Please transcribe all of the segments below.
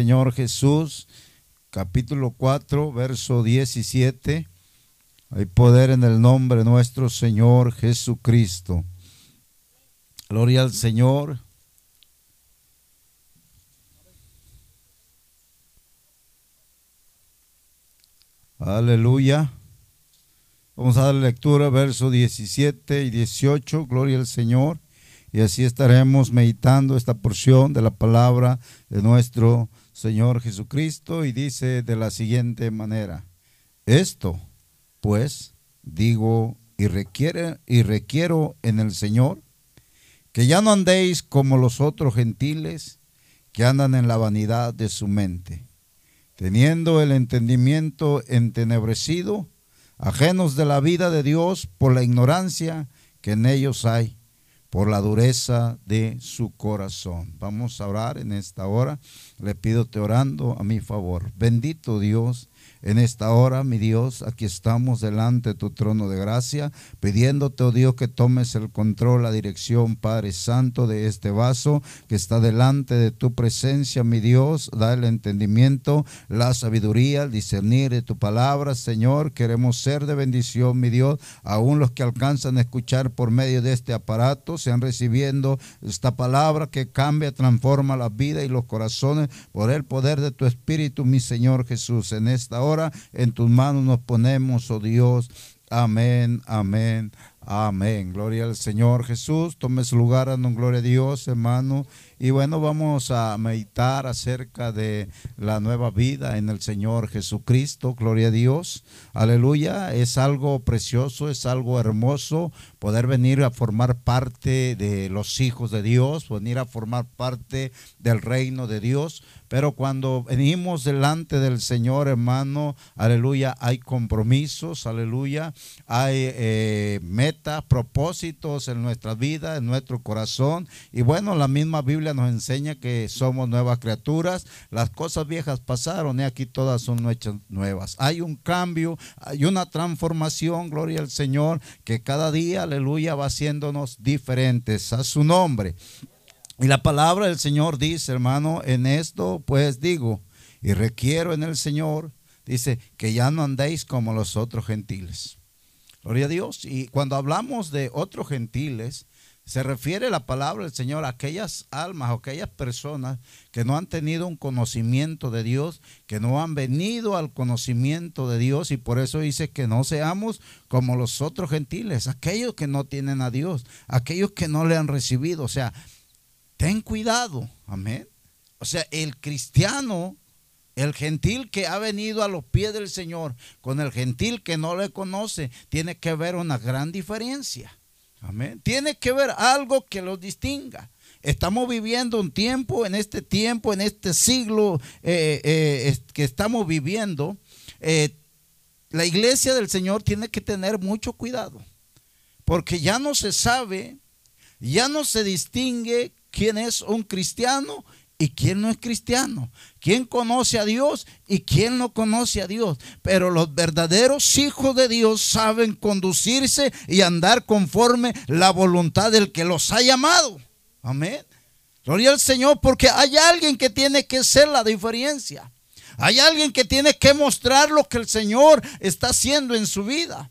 Señor Jesús, capítulo 4, verso 17. Hay poder en el nombre de nuestro Señor Jesucristo. Gloria al Señor. Aleluya. Vamos a dar lectura, verso 17 y 18. Gloria al Señor. Y así estaremos meditando esta porción de la palabra de nuestro Señor Jesucristo. Y dice de la siguiente manera: Esto, pues, digo y, requiere, y requiero en el Señor que ya no andéis como los otros gentiles que andan en la vanidad de su mente, teniendo el entendimiento entenebrecido, ajenos de la vida de Dios por la ignorancia que en ellos hay, por la dureza de su corazón. Vamos a orar en esta hora. Le pido te orando a mi favor. Bendito Dios en esta hora, mi Dios, aquí estamos delante de tu trono de gracia, pidiéndote, oh Dios, que tomes el control, la dirección, Padre Santo, de este vaso que está delante de tu presencia, mi Dios. Da el entendimiento, la sabiduría, el discernir de tu palabra, Señor. Queremos ser de bendición, mi Dios. Aún los que alcanzan a escuchar por medio de este aparato, sean recibiendo esta palabra que cambia, transforma la vida y los corazones por el poder de tu Espíritu, mi Señor Jesús. En esta hora ahora en tus manos nos ponemos, oh Dios. Amén, amén, amén. Gloria al Señor Jesús. Tome su lugar, dando gloria a Dios, hermano. Y bueno, vamos a meditar acerca de la nueva vida en el Señor Jesucristo. Gloria a Dios. Aleluya. Es algo precioso, es algo hermoso poder venir a formar parte de los hijos de Dios, venir a formar parte del reino de Dios. Pero cuando venimos delante del Señor, hermano, aleluya, hay compromisos, aleluya, hay eh, metas, propósitos en nuestra vida, en nuestro corazón. Y bueno, la misma Biblia nos enseña que somos nuevas criaturas. Las cosas viejas pasaron y aquí todas son nuevas. Hay un cambio, hay una transformación, gloria al Señor, que cada día, aleluya, va haciéndonos diferentes a su nombre. Y la palabra del Señor dice, hermano, en esto pues digo, y requiero en el Señor, dice, que ya no andéis como los otros gentiles. Gloria a Dios. Y cuando hablamos de otros gentiles, se refiere la palabra del Señor a aquellas almas o aquellas personas que no han tenido un conocimiento de Dios, que no han venido al conocimiento de Dios y por eso dice que no seamos como los otros gentiles, aquellos que no tienen a Dios, aquellos que no le han recibido. O sea, ten cuidado, amén. O sea, el cristiano, el gentil que ha venido a los pies del Señor con el gentil que no le conoce, tiene que ver una gran diferencia. Amén. Tiene que ver algo que los distinga. Estamos viviendo un tiempo, en este tiempo, en este siglo eh, eh, que estamos viviendo, eh, la iglesia del Señor tiene que tener mucho cuidado, porque ya no se sabe, ya no se distingue quién es un cristiano y quién no es cristiano, quién conoce a Dios y quién no conoce a Dios. Pero los verdaderos hijos de Dios saben conducirse y andar conforme la voluntad del que los ha llamado. Amén. Gloria al Señor, porque hay alguien que tiene que ser la diferencia. Hay alguien que tiene que mostrar lo que el Señor está haciendo en su vida.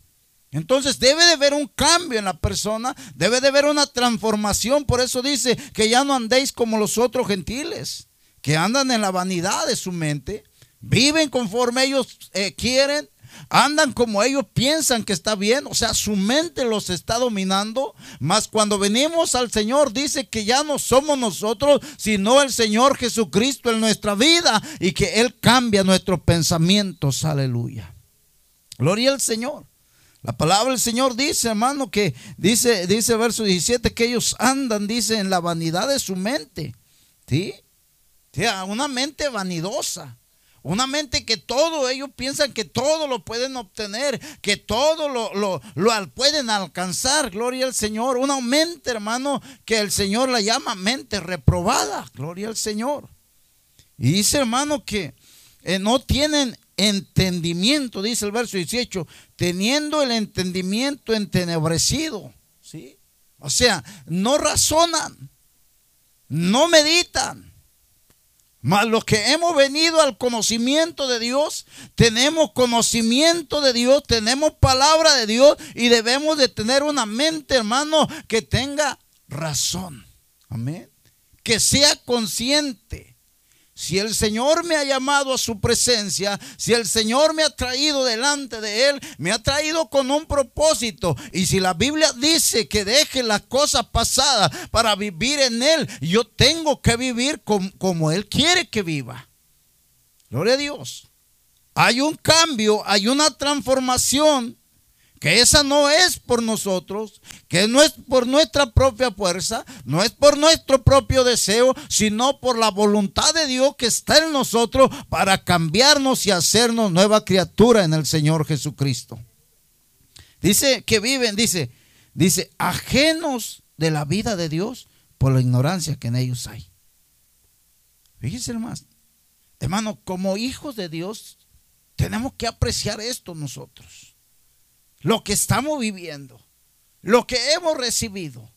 Entonces debe de haber un cambio en la persona, debe de haber una transformación. Por eso dice que ya no andéis como los otros gentiles, que andan en la vanidad de su mente, viven conforme ellos eh, quieren, andan como ellos piensan que está bien, o sea, su mente los está dominando, mas cuando venimos al Señor dice que ya no somos nosotros, sino el Señor Jesucristo en nuestra vida y que Él cambia nuestros pensamientos, aleluya. Gloria al Señor. La palabra del Señor dice, hermano, que dice, dice verso 17, que ellos andan, dice, en la vanidad de su mente. ¿Sí? Una mente vanidosa. Una mente que todo, ellos piensan que todo lo pueden obtener, que todo lo, lo, lo, pueden alcanzar, gloria al Señor. Una mente, hermano, que el Señor la llama mente reprobada, gloria al Señor. Y dice, hermano, que eh, no tienen entendimiento, dice el verso 18, teniendo el entendimiento entenebrecido. ¿sí? O sea, no razonan, no meditan. Mas los que hemos venido al conocimiento de Dios, tenemos conocimiento de Dios, tenemos palabra de Dios y debemos de tener una mente, hermano, que tenga razón. Amén. Que sea consciente si el Señor me ha llamado a su presencia, si el Señor me ha traído delante de Él, me ha traído con un propósito. Y si la Biblia dice que deje las cosas pasadas para vivir en Él, yo tengo que vivir como, Él quiere que viva. Gloria a Dios. Hay un cambio, hay una transformación que esa no es por nosotros, que no es por nuestra propia fuerza, no es por nuestro propio deseo, sino por la voluntad de Dios que está en nosotros para cambiarnos y hacernos nueva criatura en el Señor Jesucristo. Dice que viven, dice, dice, ajenos de la vida de Dios por la ignorancia que en ellos hay. Fíjense más, hermano, como hijos de Dios, tenemos que apreciar esto nosotros lo que estamos viviendo, lo que hemos recibido.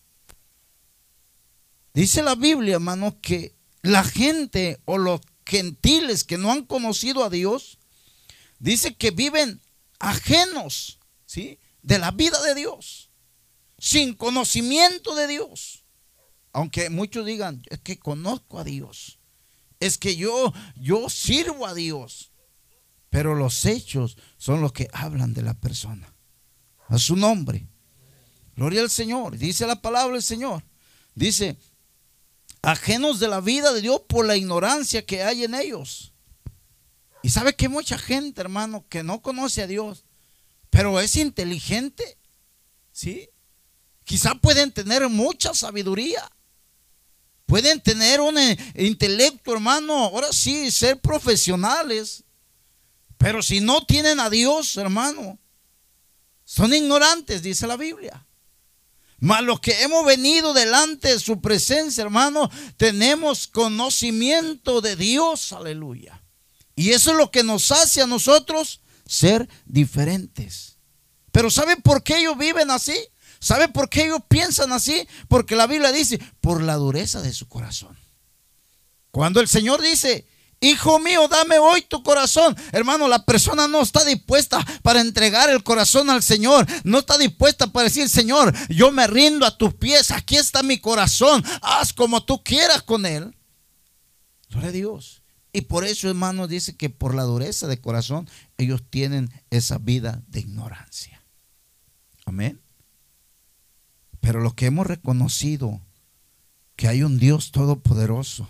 Dice la Biblia, hermano, que la gente o los gentiles que no han conocido a Dios, dice que viven ajenos, ¿sí? De la vida de Dios, sin conocimiento de Dios. Aunque muchos digan, es que conozco a Dios, es que yo, yo sirvo a Dios, pero los hechos son los que hablan de la persona a su nombre. Gloria al Señor. Dice la palabra del Señor. Dice, ajenos de la vida de Dios por la ignorancia que hay en ellos. Y sabe que mucha gente, hermano, que no conoce a Dios, pero es inteligente, ¿sí? Quizá pueden tener mucha sabiduría. Pueden tener un eh, intelecto, hermano, ahora sí, ser profesionales. Pero si no tienen a Dios, hermano, son ignorantes, dice la Biblia. Mas los que hemos venido delante de su presencia, hermano, tenemos conocimiento de Dios, aleluya. Y eso es lo que nos hace a nosotros ser diferentes. Pero ¿sabe por qué ellos viven así? ¿Sabe por qué ellos piensan así? Porque la Biblia dice, por la dureza de su corazón. Cuando el Señor dice, Hijo mío, dame hoy tu corazón. Hermano, la persona no está dispuesta para entregar el corazón al Señor. No está dispuesta para decir, Señor, yo me rindo a tus pies. Aquí está mi corazón. Haz como tú quieras con él. Gloria a Dios. Y por eso, hermano, dice que por la dureza de corazón, ellos tienen esa vida de ignorancia. Amén. Pero lo que hemos reconocido, que hay un Dios todopoderoso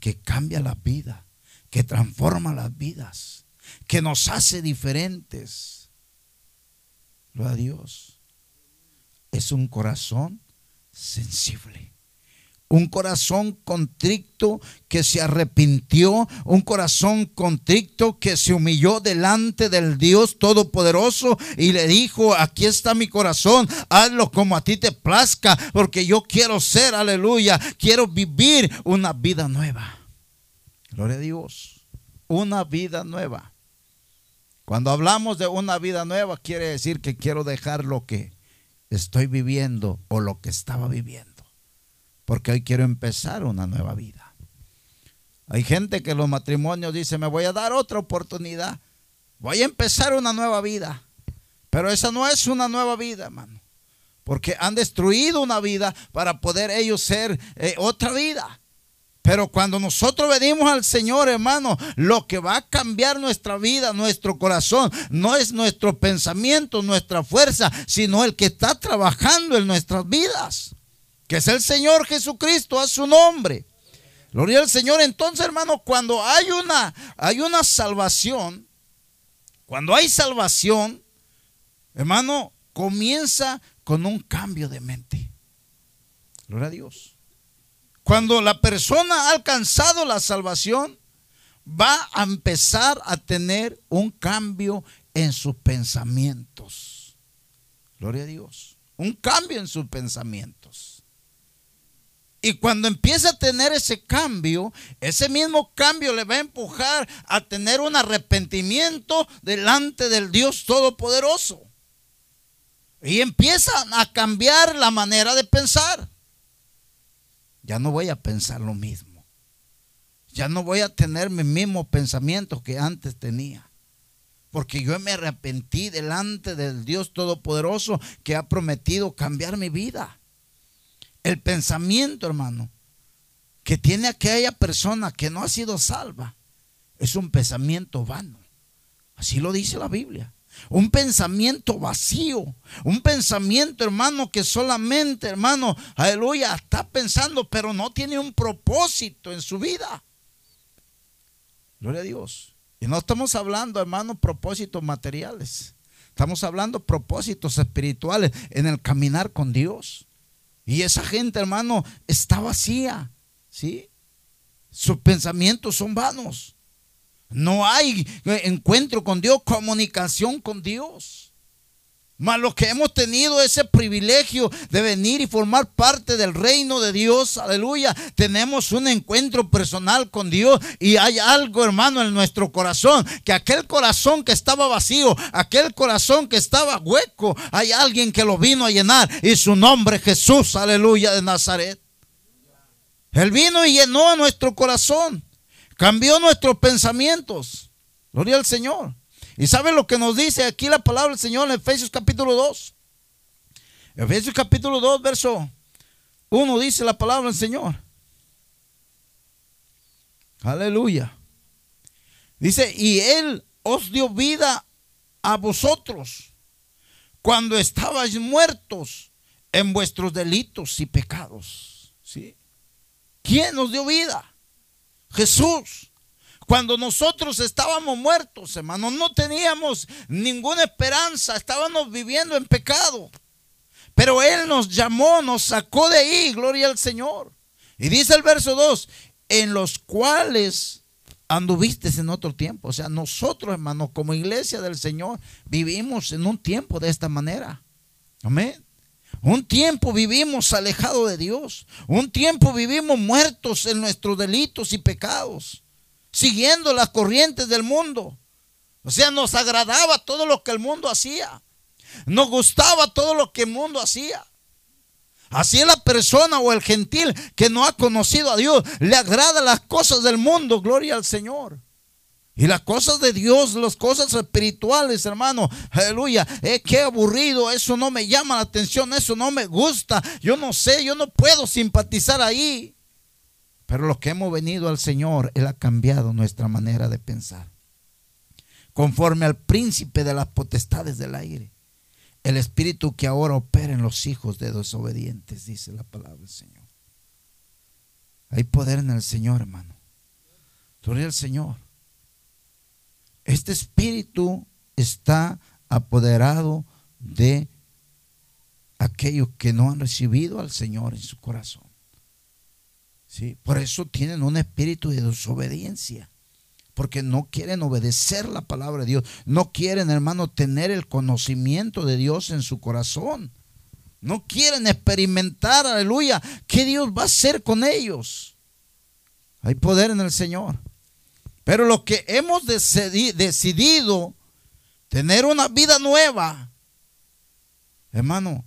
que cambia la vida, que transforma las vidas, que nos hace diferentes. Lo a Dios. Es un corazón sensible. Un corazón contrito que se arrepintió, un corazón contrito que se humilló delante del Dios Todopoderoso y le dijo, aquí está mi corazón, hazlo como a ti te plazca, porque yo quiero ser, aleluya, quiero vivir una vida nueva. Gloria a Dios, una vida nueva. Cuando hablamos de una vida nueva, quiere decir que quiero dejar lo que estoy viviendo o lo que estaba viviendo porque hoy quiero empezar una nueva vida. Hay gente que los matrimonios dice, me voy a dar otra oportunidad, voy a empezar una nueva vida. Pero esa no es una nueva vida, hermano. Porque han destruido una vida para poder ellos ser eh, otra vida. Pero cuando nosotros venimos al Señor, hermano, lo que va a cambiar nuestra vida, nuestro corazón, no es nuestro pensamiento, nuestra fuerza, sino el que está trabajando en nuestras vidas que es el Señor Jesucristo a su nombre. Gloria al Señor. Entonces, hermano, cuando hay una, hay una salvación, cuando hay salvación, hermano, comienza con un cambio de mente. Gloria a Dios. Cuando la persona ha alcanzado la salvación, va a empezar a tener un cambio en sus pensamientos. Gloria a Dios. Un cambio en sus pensamientos. Y cuando empieza a tener ese cambio, ese mismo cambio le va a empujar a tener un arrepentimiento delante del Dios Todopoderoso. Y empieza a cambiar la manera de pensar. Ya no voy a pensar lo mismo. Ya no voy a tener mis mismos pensamientos que antes tenía. Porque yo me arrepentí delante del Dios Todopoderoso que ha prometido cambiar mi vida. El pensamiento, hermano, que tiene aquella persona que no ha sido salva, es un pensamiento vano. Así lo dice la Biblia. Un pensamiento vacío. Un pensamiento, hermano, que solamente, hermano, aleluya, está pensando, pero no tiene un propósito en su vida. Gloria a Dios. Y no estamos hablando, hermano, propósitos materiales. Estamos hablando propósitos espirituales en el caminar con Dios. Y esa gente, hermano, está vacía. ¿Sí? Sus pensamientos son vanos. No hay encuentro con Dios, comunicación con Dios. Mas los que hemos tenido ese privilegio de venir y formar parte del reino de Dios, aleluya, tenemos un encuentro personal con Dios y hay algo, hermano, en nuestro corazón, que aquel corazón que estaba vacío, aquel corazón que estaba hueco, hay alguien que lo vino a llenar y su nombre Jesús, aleluya, de Nazaret. Él vino y llenó nuestro corazón, cambió nuestros pensamientos. Gloria al Señor. ¿Y sabe lo que nos dice aquí la palabra del Señor en Efesios capítulo 2? Efesios capítulo 2, verso 1 dice la palabra del Señor. Aleluya. Dice, y Él os dio vida a vosotros cuando estabais muertos en vuestros delitos y pecados. ¿Sí? ¿Quién nos dio vida? Jesús. Cuando nosotros estábamos muertos, hermanos, no teníamos ninguna esperanza, estábamos viviendo en pecado. Pero Él nos llamó, nos sacó de ahí, gloria al Señor. Y dice el verso 2, en los cuales anduviste en otro tiempo. O sea, nosotros, hermanos, como iglesia del Señor, vivimos en un tiempo de esta manera. Amén. Un tiempo vivimos alejados de Dios. Un tiempo vivimos muertos en nuestros delitos y pecados siguiendo las corrientes del mundo. O sea, nos agradaba todo lo que el mundo hacía. Nos gustaba todo lo que el mundo hacía. Así la persona o el gentil que no ha conocido a Dios. Le agrada las cosas del mundo. Gloria al Señor. Y las cosas de Dios, las cosas espirituales, hermano, aleluya, eh, qué aburrido, eso no me llama la atención, eso no me gusta, yo no sé, yo no puedo simpatizar ahí. Pero los que hemos venido al Señor, Él ha cambiado nuestra manera de pensar. Conforme al príncipe de las potestades del aire. El espíritu que ahora opera en los hijos de desobedientes, dice la palabra del Señor. Hay poder en el Señor, hermano. Gloria al Señor. Este espíritu está apoderado de aquellos que no han recibido al Señor en su corazón. Por eso tienen un espíritu de desobediencia. Porque no quieren obedecer la palabra de Dios. No quieren, hermano, tener el conocimiento de Dios en su corazón. No quieren experimentar, aleluya, qué Dios va a hacer con ellos. Hay poder en el Señor. Pero lo que hemos decidido tener una vida nueva, hermano,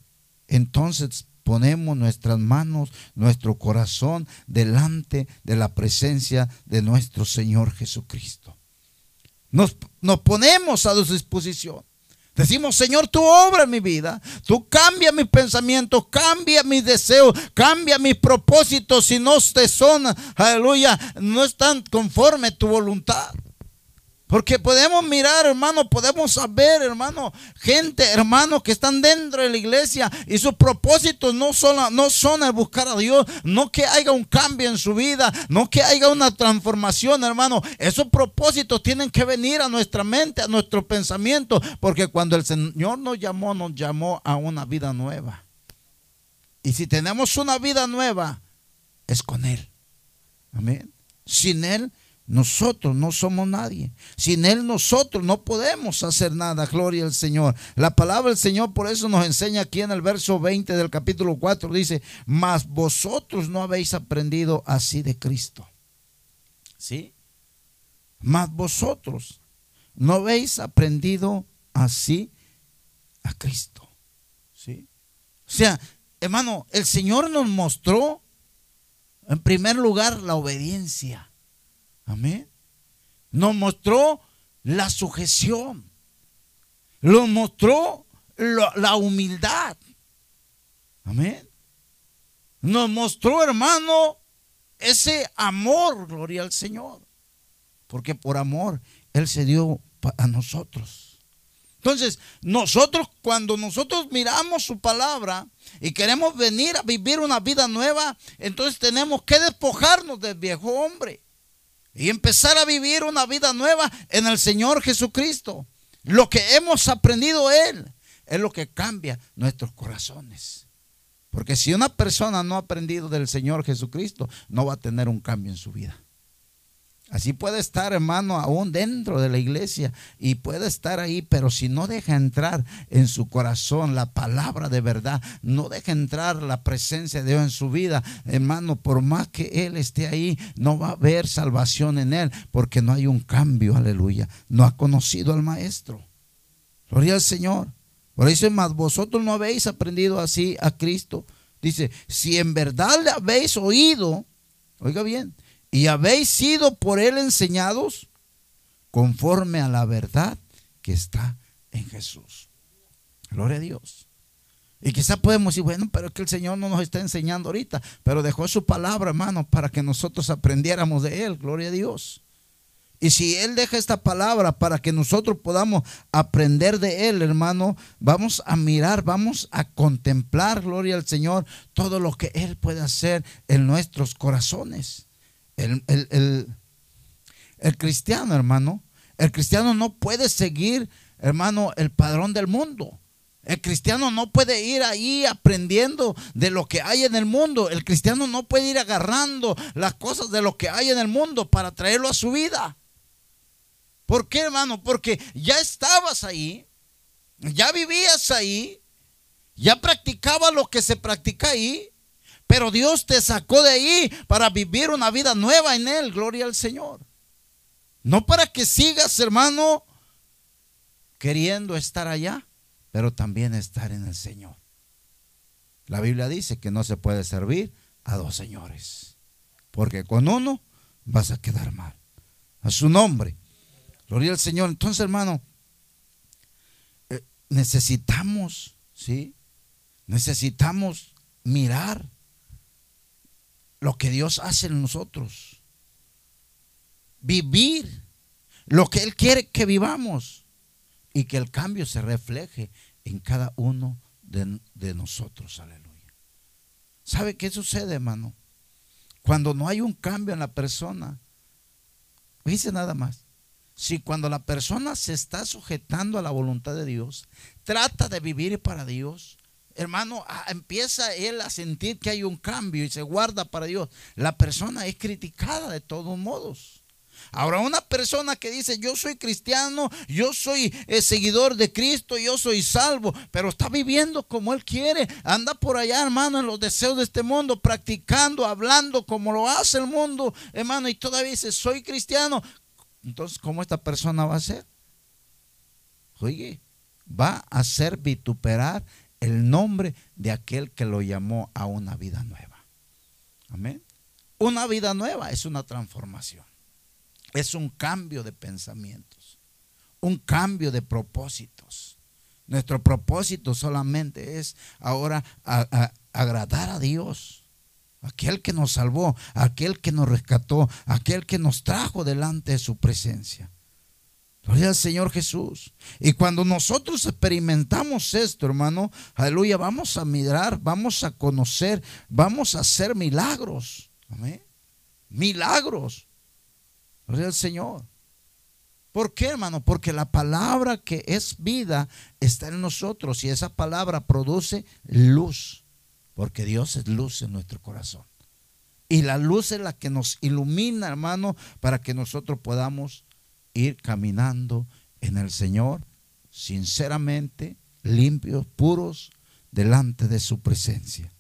entonces ponemos nuestras manos, nuestro corazón delante de la presencia de nuestro Señor Jesucristo. Nos, nos ponemos a su disposición. Decimos, Señor, tú obra en mi vida, tú cambia mis pensamientos, cambia mis deseos, cambia mis propósitos si no te son, aleluya, no están conforme tu voluntad. Porque podemos mirar, hermano, podemos saber, hermano, gente, hermanos que están dentro de la iglesia y sus propósitos no son, no son el buscar a Dios, no que haya un cambio en su vida, no que haya una transformación, hermano. Esos propósitos tienen que venir a nuestra mente, a nuestro pensamiento, porque cuando el Señor nos llamó, nos llamó a una vida nueva. Y si tenemos una vida nueva, es con Él. Amén. Sin Él nosotros no somos nadie. Sin Él nosotros no podemos hacer nada. Gloria al Señor. La palabra del Señor por eso nos enseña aquí en el verso 20 del capítulo 4. Dice, mas vosotros no habéis aprendido así de Cristo. ¿Sí? Mas vosotros no habéis aprendido así a Cristo. ¿Sí? O sea, hermano, el Señor nos mostró en primer lugar la obediencia Amén. Nos mostró la sujeción. Nos mostró la humildad. Amén. Nos mostró, hermano, ese amor, gloria al Señor. Porque por amor Él se dio a nosotros. Entonces, nosotros, cuando nosotros miramos su palabra y queremos venir a vivir una vida nueva, entonces tenemos que despojarnos del viejo hombre y empezar a vivir una vida nueva en el Señor Jesucristo. Lo que hemos aprendido Él es lo que cambia nuestros corazones. Porque si una persona no ha aprendido del Señor Jesucristo, no va a tener un cambio en su vida. Así puede estar, hermano, aún dentro de la iglesia y puede estar ahí, pero si no deja entrar en su corazón la palabra de verdad, no deja entrar la presencia de Dios en su vida, hermano, por más que Él esté ahí, no va a haber salvación en Él, porque no hay un cambio, aleluya. No ha conocido al Maestro. Gloria al Señor. Por eso más, vosotros no habéis aprendido así a Cristo. Dice, si en verdad le habéis oído, oiga bien, y habéis sido por él enseñados conforme a la verdad que está en Jesús. Gloria a Dios. Y quizás podemos decir, bueno, pero es que el Señor no nos está enseñando ahorita, pero dejó su palabra, hermano, para que nosotros aprendiéramos de Él. Gloria a Dios. Y si Él deja esta palabra para que nosotros podamos aprender de Él, hermano, vamos a mirar, vamos a contemplar, gloria al Señor, todo lo que Él puede hacer en nuestros corazones. El, el cristiano, hermano, el cristiano no puede seguir, hermano, el padrón del mundo. El cristiano no puede ir ahí aprendiendo de lo que hay en el mundo. El cristiano no puede ir agarrando las cosas de lo que hay en el mundo para traerlo a su vida. ¿Por qué, hermano? Porque ya estabas ahí, ya vivías ahí, ya practicabas lo que se practica ahí, pero Dios te sacó de ahí para vivir una vida nueva en Él, gloria al Señor. No para que sigas, hermano, queriendo estar allá, pero también estar en el Señor. La Biblia dice que no se puede servir a dos señores, porque con uno vas a quedar mal. A su nombre. Gloria al Señor. Entonces, hermano, eh, necesitamos, ¿sí? Necesitamos mirar lo que Dios hace en nosotros. Vivir lo que Él quiere que vivamos y que el cambio se refleje en cada uno de, nosotros. Aleluya. ¿Sabe qué sucede, hermano? Cuando no hay un cambio en la persona, dice nada más si cuando la persona se está sujetando a la voluntad de Dios, trata de vivir para Dios, hermano, empieza él a sentir que hay un cambio y se guarda para Dios, la persona es criticada de todos modos. Ahora, una persona que dice, yo soy cristiano, yo soy eh, seguidor de Cristo, yo soy salvo, pero está viviendo como Él quiere, anda por allá, hermano, en los deseos de este mundo, practicando, hablando como lo hace el mundo, hermano, y todavía dice, soy cristiano, entonces, ¿cómo esta persona va a ser? Oye, va a hacer vituperar el nombre de aquel que lo llamó a una vida nueva. Amén. Una vida nueva es una transformación. Es un cambio de pensamientos. Un cambio de propósitos. Nuestro propósito solamente es ahora agradar a Dios aquel que nos salvó, aquel que nos rescató, aquel que nos trajo delante de su presencia. Gloria al Señor Jesús. Y cuando nosotros experimentamos esto, hermano, aleluya, vamos a mirar, vamos a conocer, vamos a hacer milagros. Amén. Milagros. Gloria al Señor. ¿Por qué, hermano? Porque la palabra que es vida está en nosotros y esa palabra produce luz. Porque Dios es luz en nuestro corazón. Y la luz es la que nos ilumina, hermano, para que nosotros podamos ir caminando en el Señor, sinceramente, limpios, puros, delante de su presencia.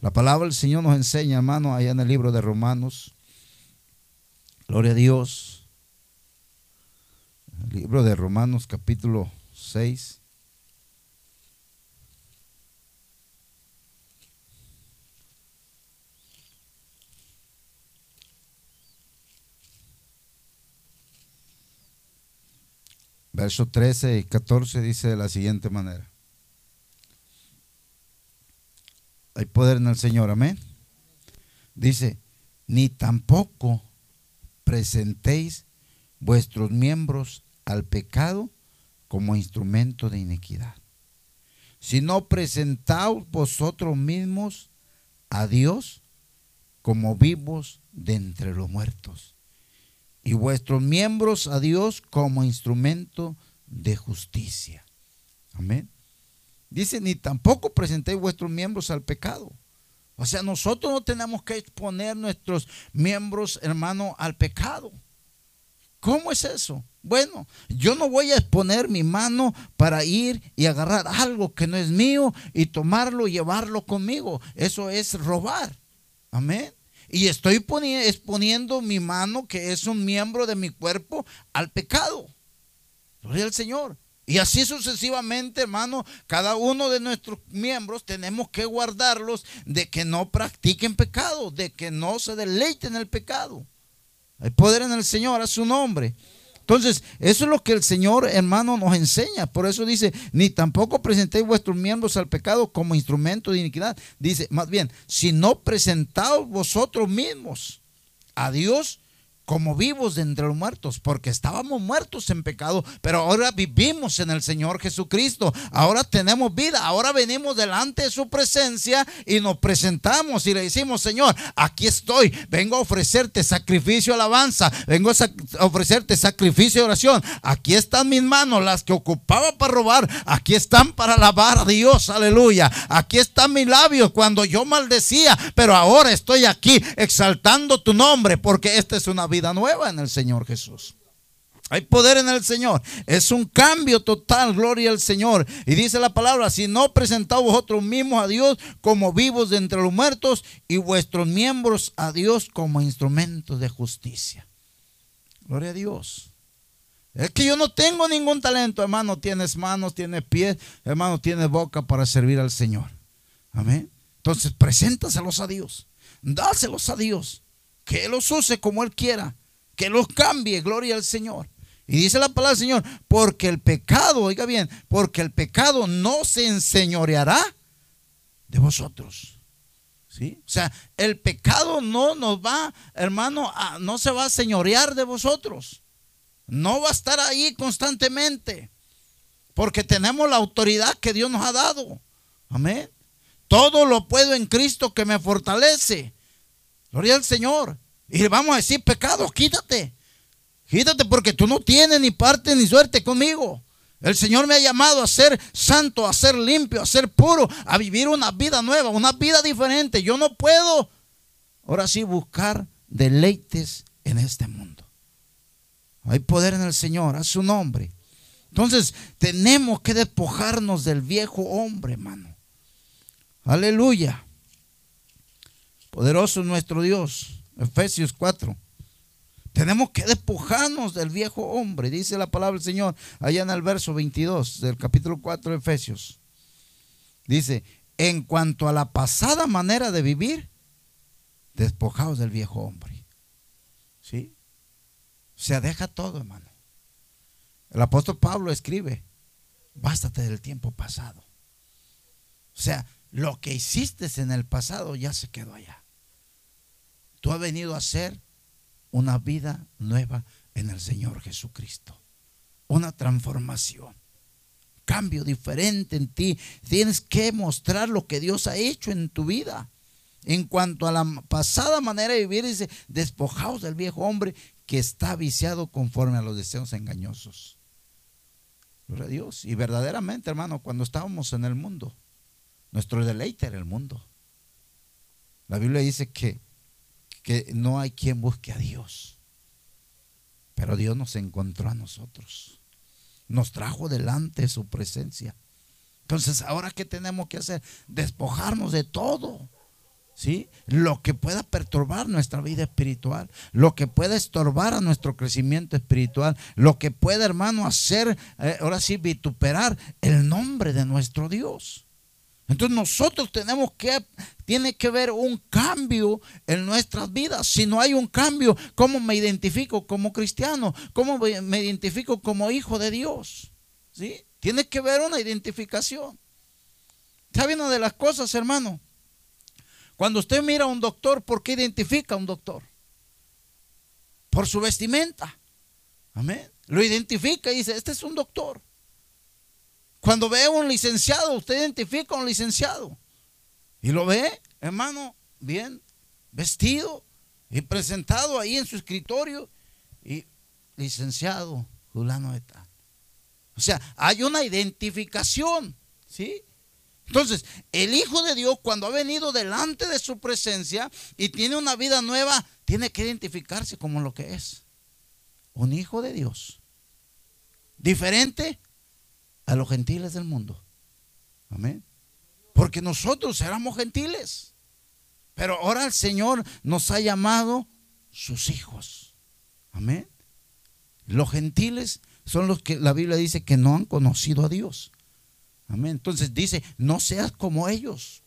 La palabra del Señor nos enseña, hermano, allá en el libro de Romanos. Gloria a Dios. El libro de Romanos capítulo 6. Verso 13 y 14 dice de la siguiente manera. Hay poder en el Señor, amén. Dice, ni tampoco presentéis vuestros miembros al pecado como instrumento de iniquidad, sino presentaos vosotros mismos a Dios como vivos de entre los muertos, y vuestros miembros a Dios como instrumento de justicia. Amén. Dice, ni tampoco presentéis vuestros miembros al pecado. O sea, nosotros no tenemos que exponer nuestros miembros, hermano, al pecado. ¿Cómo es eso? Bueno, yo no voy a exponer mi mano para ir y agarrar algo que no es mío y tomarlo y llevarlo conmigo. Eso es robar. Amén. Y estoy exponiendo mi mano, que es un miembro de mi cuerpo, al pecado. Gloria al Señor. Y así sucesivamente, hermano, cada uno de nuestros miembros tenemos que guardarlos de que no practiquen pecado, de que no se deleiten en el pecado. Hay poder en el Señor, a su nombre. Entonces, eso es lo que el Señor, hermano, nos enseña. Por eso dice, ni tampoco presentéis vuestros miembros al pecado como instrumento de iniquidad. Dice, más bien, si no presentaos vosotros mismos a Dios como vivos entre los muertos, porque estábamos muertos en pecado, pero ahora vivimos en el Señor Jesucristo. Ahora tenemos vida, ahora venimos delante de su presencia y nos presentamos y le decimos, Señor, aquí estoy, vengo a ofrecerte sacrificio alabanza, vengo a ofrecerte sacrificio de oración. Aquí están mis manos, las que ocupaba para robar, aquí están para alabar a Dios, aleluya. Aquí están mis labios cuando yo maldecía, pero ahora estoy aquí exaltando tu nombre, porque esta es una vida vida nueva en el Señor Jesús. Hay poder en el Señor. Es un cambio total, gloria al Señor. Y dice la palabra, si no presentaos vosotros mismos a Dios como vivos de entre los muertos y vuestros miembros a Dios como instrumentos de justicia. Gloria a Dios. Es que yo no tengo ningún talento, hermano. Tienes manos, tienes pies, hermano, tienes boca para servir al Señor. Amén. Entonces, preséntaselos a Dios. Dáselos a Dios que los use como Él quiera, que los cambie, gloria al Señor. Y dice la palabra del Señor, porque el pecado, oiga bien, porque el pecado no se enseñoreará de vosotros. ¿Sí? O sea, el pecado no nos va, hermano, no se va a señorear de vosotros. No va a estar ahí constantemente. Porque tenemos la autoridad que Dios nos ha dado. Amén. Todo lo puedo en Cristo que me fortalece. Gloria al Señor. Y le vamos a decir, pecado, quítate. Quítate porque tú no tienes ni parte ni suerte conmigo. El Señor me ha llamado a ser santo, a ser limpio, a ser puro, a vivir una vida nueva, una vida diferente. Yo no puedo, ahora sí, buscar deleites en este mundo. Hay poder en el Señor, a su nombre. Entonces, tenemos que despojarnos del viejo hombre, hermano. Aleluya. Poderoso nuestro Dios. Efesios 4. Tenemos que despojarnos del viejo hombre, dice la palabra del Señor allá en el verso 22 del capítulo 4 de Efesios. Dice, en cuanto a la pasada manera de vivir, despojados del viejo hombre. ¿Sí? O sea, deja todo, hermano. El apóstol Pablo escribe, bástate del tiempo pasado. O sea, lo que hiciste en el pasado ya se quedó allá. Tú has venido a ser una vida nueva en el Señor Jesucristo. Una transformación. Cambio diferente en ti. Tienes que mostrar lo que Dios ha hecho en tu vida. En cuanto a la pasada manera de vivir, dice, despojaos del viejo hombre que está viciado conforme a los deseos engañosos. Gloria a Dios. Y verdaderamente, hermano, cuando estábamos en el mundo, nuestro deleite era el mundo. La Biblia dice que que no hay quien busque a Dios. Pero Dios nos encontró a nosotros. Nos trajo delante su presencia. Entonces, ahora qué tenemos que hacer? Despojarnos de todo. ¿Sí? Lo que pueda perturbar nuestra vida espiritual, lo que pueda estorbar a nuestro crecimiento espiritual, lo que pueda, hermano, hacer, eh, ahora sí, vituperar el nombre de nuestro Dios. Entonces nosotros tenemos que, tiene que haber un cambio en nuestras vidas. Si no hay un cambio, ¿cómo me identifico como cristiano? ¿Cómo me identifico como hijo de Dios? ¿Sí? Tiene que haber una identificación. ¿Sabe una de las cosas, hermano? Cuando usted mira a un doctor, ¿por qué identifica a un doctor? Por su vestimenta. Amén. Lo identifica y dice, este es un doctor. Cuando ve un licenciado, usted identifica a un licenciado. Y lo ve, hermano, bien vestido y presentado ahí en su escritorio. Y licenciado, fulano de. O sea, hay una identificación, ¿sí? Entonces, el Hijo de Dios, cuando ha venido delante de su presencia y tiene una vida nueva, tiene que identificarse como lo que es. Un Hijo de Dios. Diferente a los gentiles del mundo. Amén. Porque nosotros éramos gentiles. Pero ahora el Señor nos ha llamado sus hijos. Amén. Los gentiles son los que la Biblia dice que no han conocido a Dios. Amén. Entonces dice, no seas como ellos.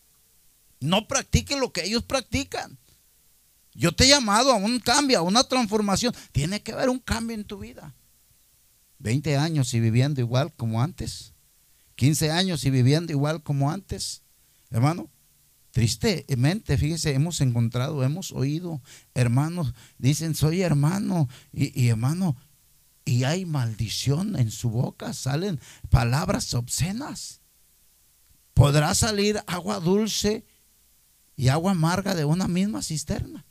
No practique lo que ellos practican. Yo te he llamado a un cambio, a una transformación. Tiene que haber un cambio en tu vida. 20 años y viviendo igual como antes. 15 años y viviendo igual como antes. Hermano, tristemente, fíjese, hemos encontrado, hemos oído hermanos, dicen, soy hermano. Y, y hermano, y hay maldición en su boca, salen palabras obscenas. Podrá salir agua dulce y agua amarga de una misma cisterna.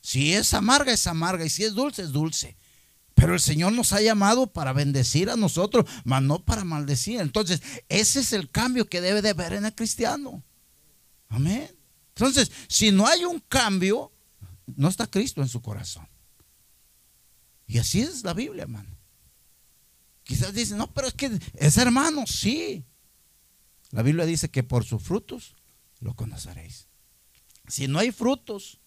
Si es amarga, es amarga, y si es dulce, es dulce. Pero el Señor nos ha llamado para bendecir a nosotros, mas no para maldecir. Entonces, ese es el cambio que debe de haber en el cristiano. Amén. Entonces, si no hay un cambio, no está Cristo en su corazón. Y así es la Biblia, hermano. Quizás dicen, no, pero es que es hermano, sí. La Biblia dice que por sus frutos lo conoceréis. Si no hay frutos,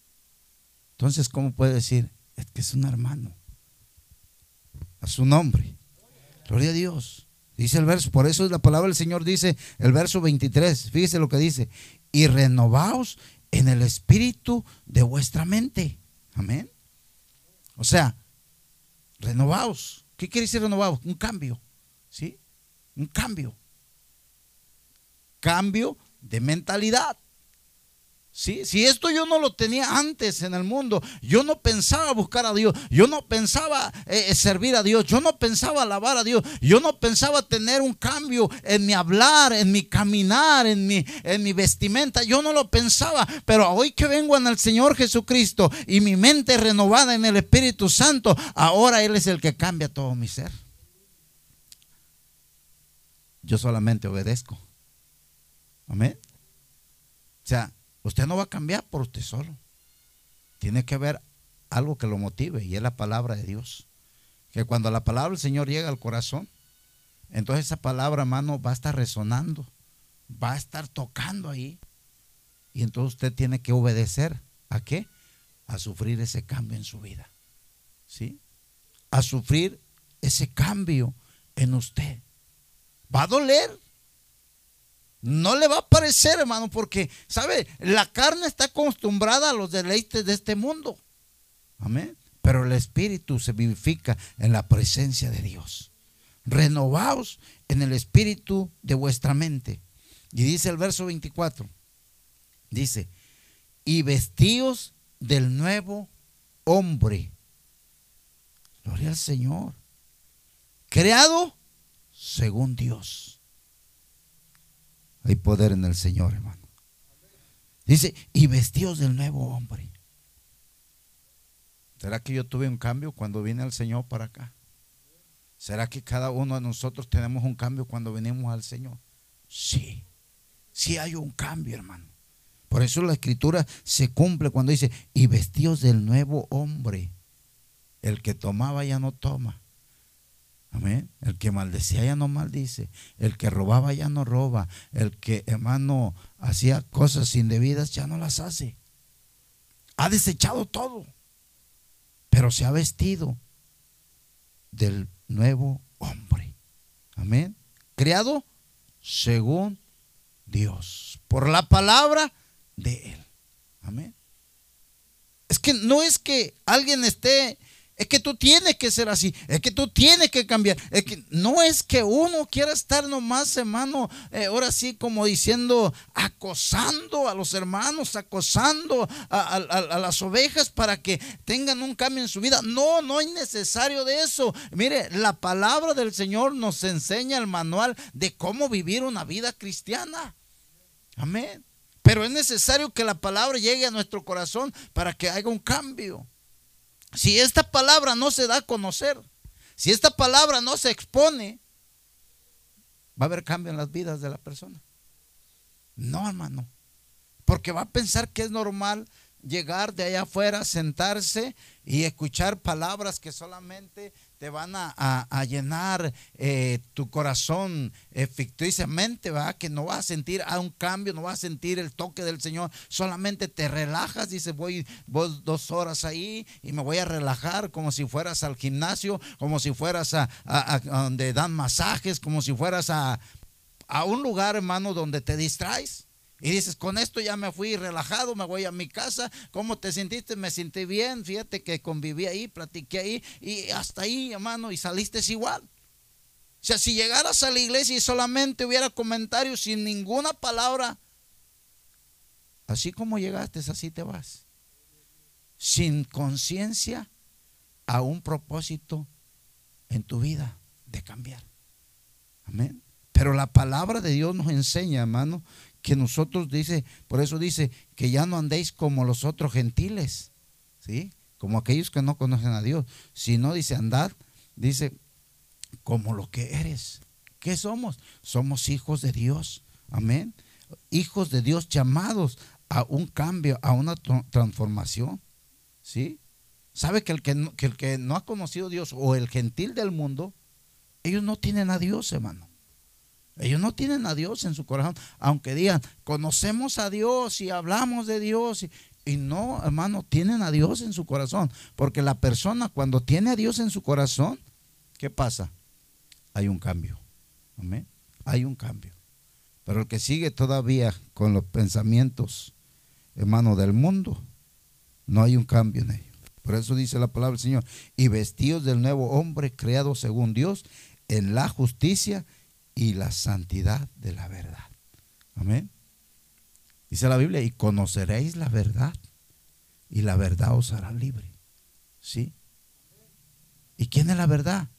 entonces, ¿cómo puede decir? Es que es un hermano su nombre. Gloria a Dios. Dice el verso, por eso es la palabra del Señor dice, el verso 23, fíjese lo que dice, y renovaos en el espíritu de vuestra mente. Amén. O sea, renovaos. ¿Qué quiere decir renovaos? Un cambio. ¿Sí? Un cambio. Cambio de mentalidad. Si esto yo no lo tenía antes en el mundo, yo no pensaba buscar a Dios, yo no pensaba eh, eh, servir a Dios, yo no pensaba alabar a Dios, yo no pensaba tener un cambio en mi hablar, en mi caminar, en mi, en mi vestimenta, yo no lo pensaba, pero hoy que vengo en el Señor Jesucristo y mi mente renovada en el Espíritu Santo, ahora Él es el que cambia todo mi ser. Yo solamente obedezco. Amén. O sea, Usted no va a cambiar por usted solo. Tiene que haber algo que lo motive y es la palabra de Dios. Que cuando la palabra del Señor llega al corazón, entonces esa palabra, hermano, va a estar resonando, va a estar tocando ahí. Y entonces usted tiene que obedecer. ¿A qué? A sufrir ese cambio en su vida. ¿Sí? A sufrir ese cambio en usted. Va a doler, no le va a parecer, hermano, porque, ¿sabe? La carne está acostumbrada a los deleites de este mundo. Amén. Pero el espíritu se vivifica en la presencia de Dios. Renovaos en el espíritu de vuestra mente. Y dice el verso 24, dice, y vestíos del nuevo hombre. Gloria al Señor. Creado según Dios hay poder en el Señor, hermano. Dice, y vestidos del nuevo hombre. ¿Será que yo tuve un cambio cuando vine al Señor para acá? ¿Será que cada uno de nosotros tenemos un cambio cuando venimos al Señor? Sí, sí hay un cambio, hermano. Por eso la escritura se cumple cuando dice, y vestidos del nuevo hombre. El que tomaba ya no toma. Amén. El que maldecía ya no maldice. El que robaba ya no roba. El que, hermano, hacía cosas indebidas ya no las hace. Ha desechado todo. Pero se ha vestido del nuevo hombre. Amén. Creado según Dios, por la palabra de Él. Amén. Es que no es que alguien esté es que tú tienes que ser así, es que tú tienes que cambiar. Es que no es que uno quiera estar nomás, hermano, eh, ahora sí como diciendo, acosando a los hermanos, acosando a, a, las ovejas para que tengan un cambio en su vida. No, no es necesario de eso. Mire, la palabra del Señor nos enseña el manual de cómo vivir una vida cristiana. Amén. Pero es necesario que la palabra llegue a nuestro corazón para que haya un cambio. Si esta palabra no se da a conocer, si esta palabra no se expone, va a haber cambio en las vidas de la persona. No, hermano. Porque va a pensar que es normal llegar de allá afuera, sentarse y escuchar palabras que solamente te van a, llenar eh, tu corazón eh, ficticiamente, va que no vas a sentir a un cambio, no vas a sentir el toque del Señor, solamente te relajas, dices, voy, voy dos horas ahí y me voy a relajar como si fueras al gimnasio, como si fueras a, a donde dan masajes, como si fueras a, a un lugar, hermano, donde te distraes. Y dices, con esto ya me fui relajado, me voy a mi casa. ¿Cómo te sentiste? Me sentí bien. Fíjate que conviví ahí, platiqué ahí y hasta ahí, hermano, y saliste igual. O sea, si llegaras a la iglesia y solamente hubiera comentarios sin ninguna palabra, así como llegaste, así te vas. Sin conciencia a un propósito en tu vida de cambiar. Amén. Pero la palabra de Dios nos enseña, hermano, que nosotros dice, por eso dice que ya no andéis como los otros gentiles, ¿sí? Como aquellos que no conocen a Dios, sino dice andad, dice como lo que eres. ¿Qué somos? Somos hijos de Dios. Amén. Hijos de Dios llamados a un cambio, a una transformación. ¿Sí? ¿Sabe que el que, no, que el que no ha conocido a Dios o el gentil del mundo, ellos no tienen a Dios, hermano. Ellos no tienen a Dios en su corazón, aunque digan, conocemos a Dios y hablamos de Dios. Y, no, hermano, tienen a Dios en su corazón. Porque la persona cuando tiene a Dios en su corazón, ¿qué pasa? Hay un cambio. Amén. Hay un cambio. Pero el que sigue todavía con los pensamientos, hermano, del mundo, no hay un cambio en ello. Por eso dice la palabra del Señor, y vestidos del nuevo hombre creado según Dios en la justicia y la santidad de la verdad. Amén. Dice la Biblia, y conoceréis la verdad, y la verdad os hará libre. ¿Sí? ¿Y quién es la verdad?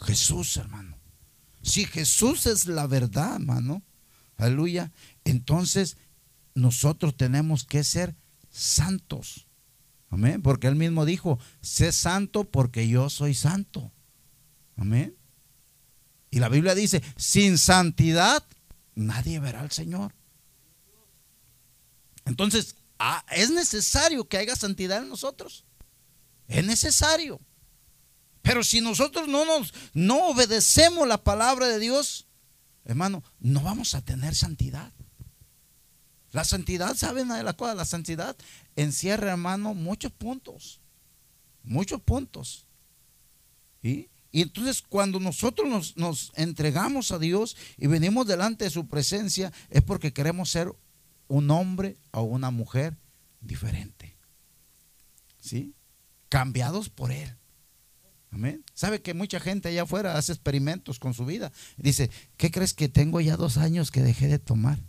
Jesús, hermano. Si Jesús es la verdad, hermano, aleluya, entonces nosotros tenemos que ser santos. Amén. Porque él mismo dijo, sé santo porque yo soy santo. Amén. Y la Biblia dice, sin santidad nadie verá al Señor. Entonces, ah, es necesario que haya santidad en nosotros. Es necesario. Pero si nosotros no nos no obedecemos la palabra de Dios, hermano, no vamos a tener santidad. La santidad, ¿saben de la cosa? La santidad encierra, hermano, muchos puntos. Muchos puntos. ¿Y? Y entonces cuando nosotros nos, entregamos a Dios y venimos delante de su presencia, es porque queremos ser un hombre o una mujer diferente. ¿Sí? Cambiados por Él. Amén. ¿Sabe que mucha gente allá afuera hace experimentos con su vida? Dice, ¿qué crees que tengo ya dos años que dejé de tomar?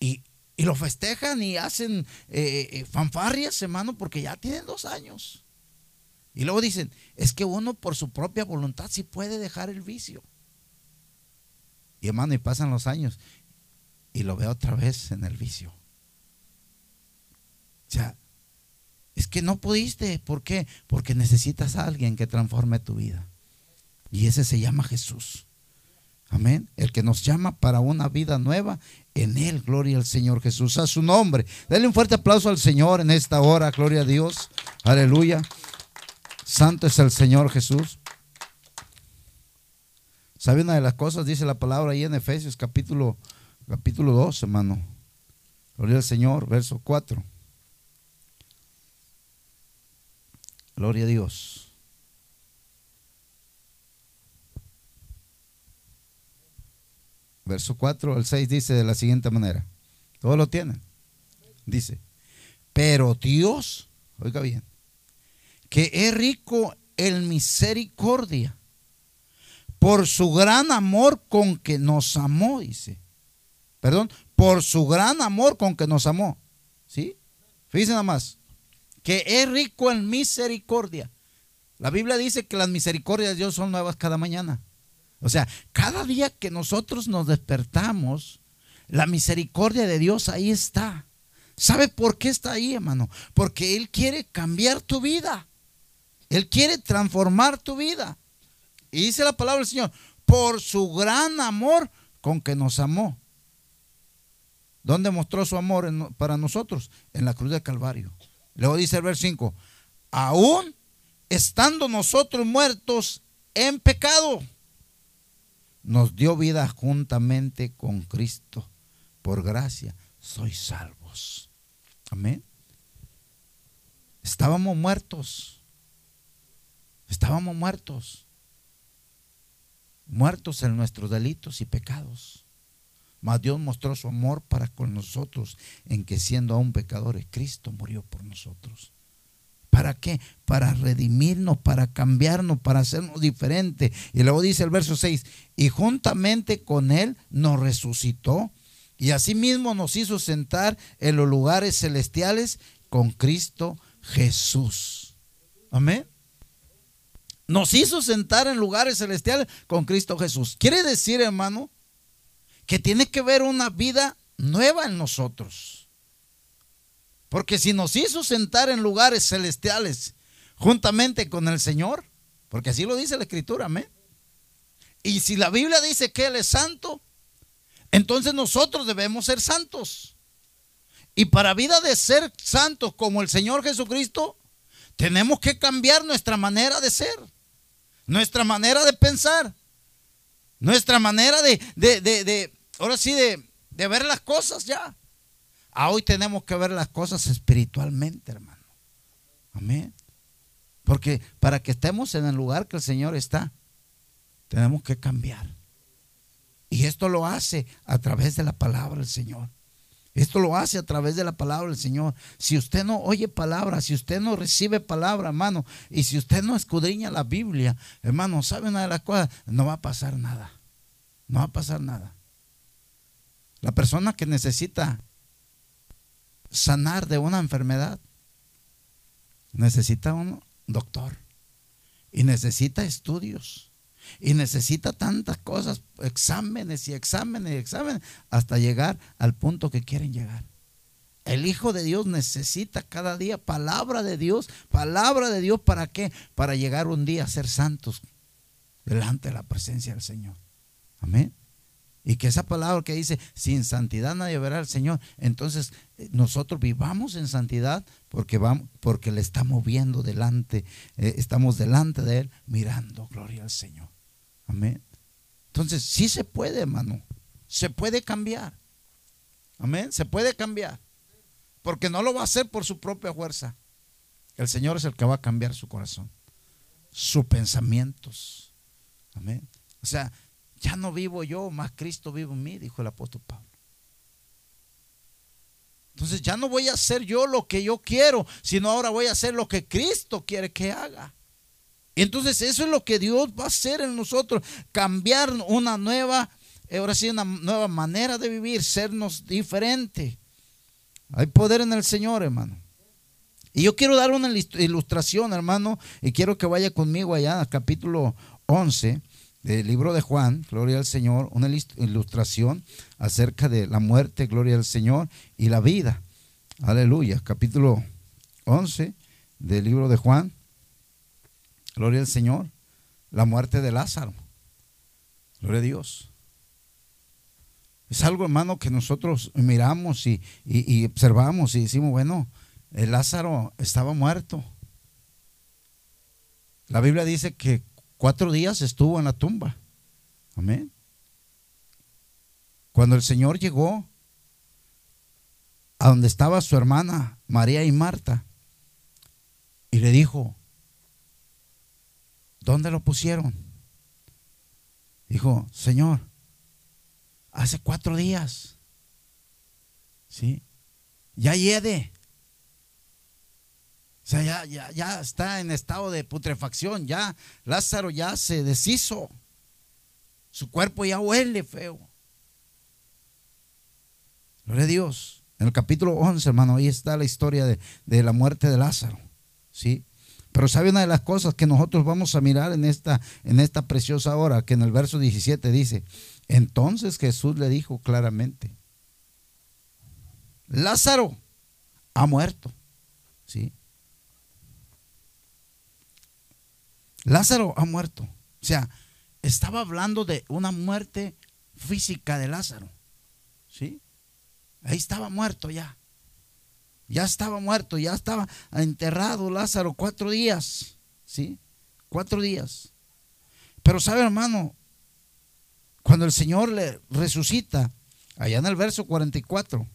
Y, lo festejan y hacen eh, eh, fanfarrias, hermano, porque ya tienen dos años. Y luego dicen, es que uno por su propia voluntad sí puede dejar el vicio. Y hermano, y pasan los años y lo veo otra vez en el vicio. O sea, es que no pudiste. ¿Por qué? Porque necesitas a alguien que transforme tu vida. Y ese se llama Jesús. Amén. El que nos llama para una vida nueva. En Él, gloria al Señor Jesús. A su nombre. Denle un fuerte aplauso al Señor en esta hora. Gloria a Dios. Aleluya. Santo es el Señor Jesús. ¿Sabe una de las cosas? Dice la palabra ahí en Efesios capítulo, capítulo 2, hermano. Gloria al Señor, verso 4. Gloria a Dios. verso 4 al 6 dice de la siguiente manera. Todos lo tienen. Dice, pero Dios, oiga bien, que es rico en misericordia, por su gran amor con que nos amó, dice. Perdón, por su gran amor con que nos amó. ¿Sí? Fíjense nada más, que es rico en misericordia. La Biblia dice que las misericordias de Dios son nuevas cada mañana. O sea, cada día que nosotros nos despertamos, la misericordia de Dios ahí está. ¿Sabe por qué está ahí, hermano? Porque Él quiere cambiar tu vida. Él quiere transformar tu vida. Y dice la palabra del Señor, por su gran amor con que nos amó. ¿Dónde mostró su amor para nosotros? En la cruz del Calvario. Luego dice el verso 5, aún estando nosotros muertos en pecado, nos dio vida juntamente con Cristo. Por gracia, sois salvos. Amén. Estábamos muertos. Estábamos muertos. Muertos en nuestros delitos y pecados. Mas Dios mostró su amor para con nosotros en que siendo aún pecadores, Cristo murió por nosotros. ¿Para qué? Para redimirnos, para cambiarnos, para hacernos diferentes. Y luego dice el verso 6, y juntamente con Él nos resucitó y asimismo nos hizo sentar en los lugares celestiales con Cristo Jesús. Amén. Nos hizo sentar en lugares celestiales con Cristo Jesús. Quiere decir, hermano, que tiene que ver una vida nueva en nosotros. Porque si nos hizo sentar en lugares celestiales juntamente con el Señor, porque así lo dice la Escritura, amén. Y si la Biblia dice que Él es santo, entonces nosotros debemos ser santos. Y para vida de ser santos como el Señor Jesucristo, tenemos que cambiar nuestra manera de ser, nuestra manera de pensar, nuestra manera de, de, de, ahora sí, de, ver las cosas ya. A hoy tenemos que ver las cosas espiritualmente, hermano. Amén. Porque para que estemos en el lugar que el Señor está, tenemos que cambiar. Y esto lo hace a través de la palabra del Señor. Esto lo hace a través de la palabra del Señor. Si usted no oye palabra, si usted no recibe palabra, hermano, y si usted no escudriña la Biblia, hermano, ¿sabe una de las cosas? No va a pasar nada. No va a pasar nada. La persona que necesita sanar de una enfermedad necesita un doctor y necesita estudios y necesita tantas cosas, exámenes y exámenes y exámenes, hasta llegar al punto que quieren llegar. El Hijo de Dios necesita cada día palabra de Dios, palabra de Dios para qué? Para llegar un día a ser santos delante de la presencia del Señor. Amén. Y que esa palabra que dice, sin santidad nadie verá al Señor. Entonces eh, nosotros vivamos en santidad porque, vamos, porque le estamos viendo delante, eh, estamos delante de Él mirando, gloria al Señor. Amén. Entonces, sí se puede, hermano. Se puede cambiar. Amén. Se puede cambiar. Porque no lo va a hacer por su propia fuerza. El Señor es el que va a cambiar su corazón. Sus pensamientos. Amén. O sea, ya no vivo yo, más Cristo vive en mí, dijo el apóstol Pablo. Entonces ya no voy a hacer yo lo que yo quiero, sino ahora voy a hacer lo que Cristo quiere que haga. Entonces eso es lo que Dios va a hacer en nosotros, cambiar una nueva, ahora sí, una nueva manera de vivir, sernos diferente. Hay poder en el Señor, hermano. Y yo quiero dar una ilustración, hermano, y quiero que vaya conmigo allá al capítulo 11 del libro de Juan, gloria al Señor, una ilustración acerca de la muerte, gloria al Señor, y la vida. Aleluya. Capítulo 11 del libro de Juan. Gloria al Señor. La muerte de Lázaro. Gloria a Dios. Es algo, hermano, que nosotros miramos y, observamos y decimos, bueno, el Lázaro estaba muerto. La Biblia dice que cuatro días estuvo en la tumba. Amén. Cuando el Señor llegó a donde estaba su hermana María y Marta y le dijo, ¿Dónde lo pusieron? Dijo, Señor, hace cuatro días. ¿Sí? Ya hiede. O sea, ya, ya, ya está en estado de putrefacción. Ya Lázaro ya se deshizo. Su cuerpo ya huele feo. Gloria a Dios. En el capítulo 11, hermano, ahí está la historia de, de la muerte de Lázaro. ¿Sí? Pero sabe una de las cosas que nosotros vamos a mirar en esta, en esta preciosa hora, que en el verso 17 dice, entonces Jesús le dijo claramente, Lázaro ha muerto. ¿Sí? Lázaro ha muerto. O sea, estaba hablando de una muerte física de Lázaro. ¿Sí? Ahí estaba muerto ya. Ya estaba muerto, ya estaba enterrado Lázaro cuatro días. ¿Sí? Cuatro días. Pero sabe, hermano, cuando el Señor le resucita, allá en el verso 44,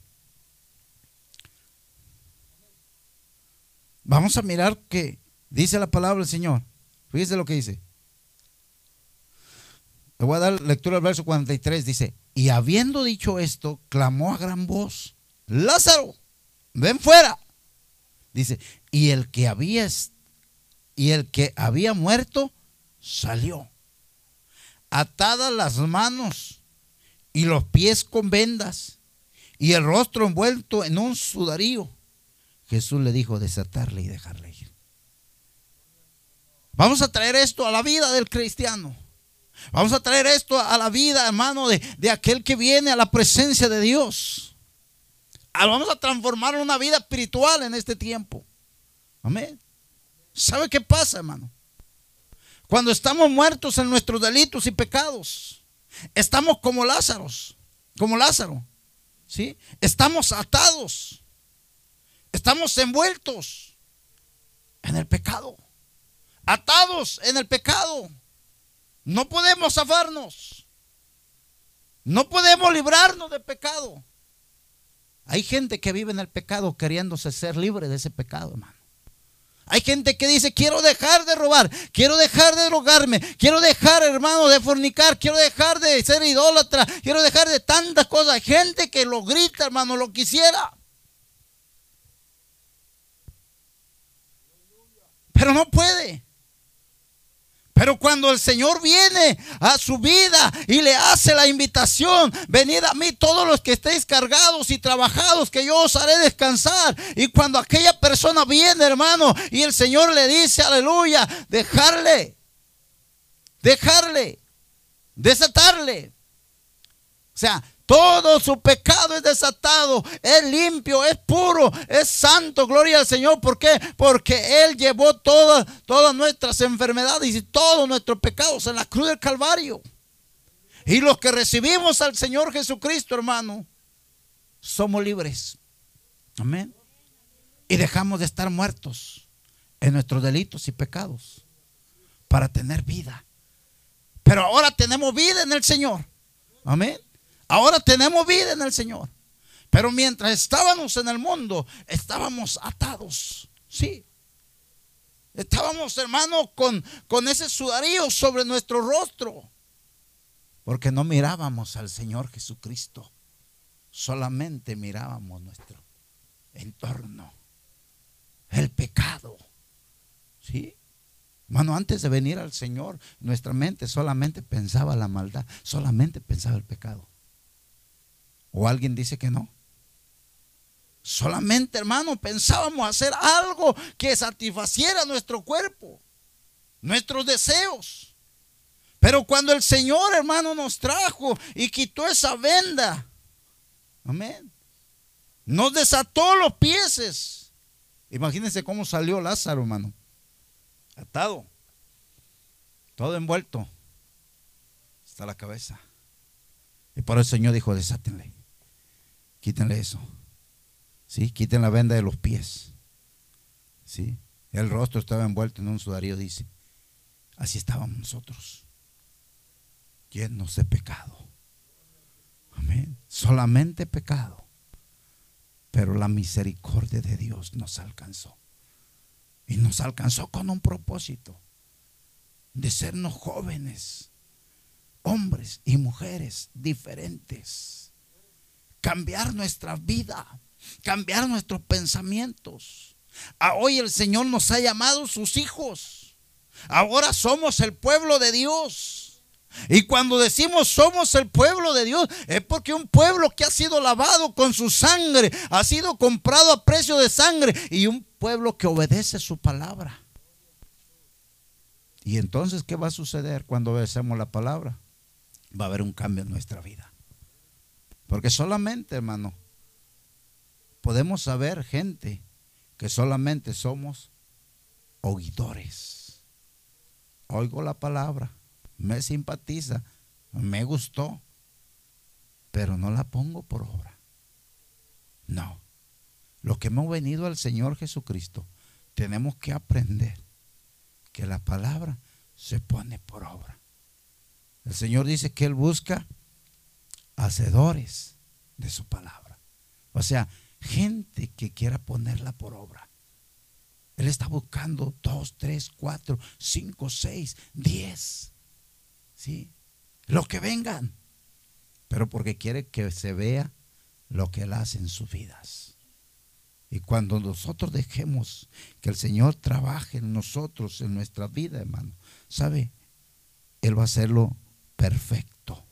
vamos a mirar que dice la palabra del Señor. Fíjese lo que dice. Le voy a dar lectura al verso 43. Dice, y habiendo dicho esto, clamó a gran voz, Lázaro, ven fuera. Dice, y el que había y el que había muerto salió, atadas las manos y los pies con vendas y el rostro envuelto en un sudarío. Jesús le dijo desatarle y dejarle ir. Vamos a traer esto a la vida del cristiano. Vamos a traer esto a la vida, hermano, de, de aquel que viene a la presencia de Dios. Ah, vamos a transformar una vida espiritual en este tiempo. Amén. ¿Sabe qué pasa, hermano? Cuando estamos muertos en nuestros delitos y pecados, estamos como Lázaros, como Lázaro. ¿Sí? Estamos atados. Estamos envueltos en el pecado. Atados en el pecado. No podemos zafarnos. No podemos librarnos del pecado. Hay gente que vive en el pecado queriéndose ser libre de ese pecado, hermano. Hay gente que dice, quiero dejar de robar, quiero dejar de drogarme, quiero dejar, hermano, de fornicar, quiero dejar de ser idólatra, quiero dejar de tantas cosas. Hay gente que lo grita, hermano, lo quisiera. Pero no puede. Pero cuando el Señor viene a su vida y le hace la invitación, venid a mí todos los que estéis cargados y trabajados, que yo os haré descansar. Y cuando aquella persona viene, hermano, y el Señor le dice, aleluya, dejarle, dejarle, desatarle. O sea, todo su pecado es desatado, es limpio, es puro, es santo. Gloria al Señor. ¿Por qué? Porque Él llevó todas, todas nuestras enfermedades y todos nuestros pecados en la cruz del Calvario. Y los que recibimos al Señor Jesucristo, hermano, somos libres. Amén. Y dejamos de estar muertos en nuestros delitos y pecados para tener vida. Pero ahora tenemos vida en el Señor. Amén. Ahora tenemos vida en el Señor. Pero mientras estábamos en el mundo, estábamos atados. Sí. Estábamos, hermano, con, con ese sudarío sobre nuestro rostro. Porque no mirábamos al Señor Jesucristo. Solamente mirábamos nuestro entorno. El pecado. ¿Sí? Hermano, antes de venir al Señor, nuestra mente solamente pensaba la maldad, solamente pensaba el pecado. ¿O alguien dice que no? Solamente, hermano, pensábamos hacer algo que satisfaciera nuestro cuerpo, nuestros deseos. Pero cuando el Señor, hermano, nos trajo y quitó esa venda, amén, nos desató los pies. Imagínense cómo salió Lázaro, hermano, atado, todo envuelto hasta la cabeza. Y por el Señor dijo, desátenle. Quítenle eso. ¿Sí? Quiten la venda de los pies. ¿Sí? El rostro estaba envuelto en un sudario, dice. Así estábamos nosotros. Llenos de pecado. Amén. Solamente pecado. Pero la misericordia de Dios nos alcanzó. Y nos alcanzó con un propósito. De sernos jóvenes. hombres y mujeres diferentes. Cambiar nuestra vida, cambiar nuestros pensamientos. Hoy el Señor nos ha llamado sus hijos. Ahora somos el pueblo de Dios. Y cuando decimos somos el pueblo de Dios, es porque un pueblo que ha sido lavado con su sangre, ha sido comprado a precio de sangre, y un pueblo que obedece su palabra. Y entonces, ¿qué va a suceder cuando obedecemos la palabra? Va a haber un cambio en nuestra vida. Porque solamente, hermano, podemos saber gente que solamente somos oidores. Oigo la palabra me simpatiza, me gustó, pero no la pongo por obra. No. Lo que hemos venido al Señor Jesucristo, tenemos que aprender que la palabra se pone por obra. El Señor dice que Él busca hacedores de su palabra. O sea, gente que quiera ponerla por obra. Él está buscando dos, tres, cuatro, cinco, seis, diez ¿sí? Los que vengan, pero porque quiere que se vea lo que Él hace en sus vidas. Y cuando nosotros dejemos que el Señor trabaje en nosotros, en nuestra vida, hermano, ¿sabe? Él va a hacerlo perfecto.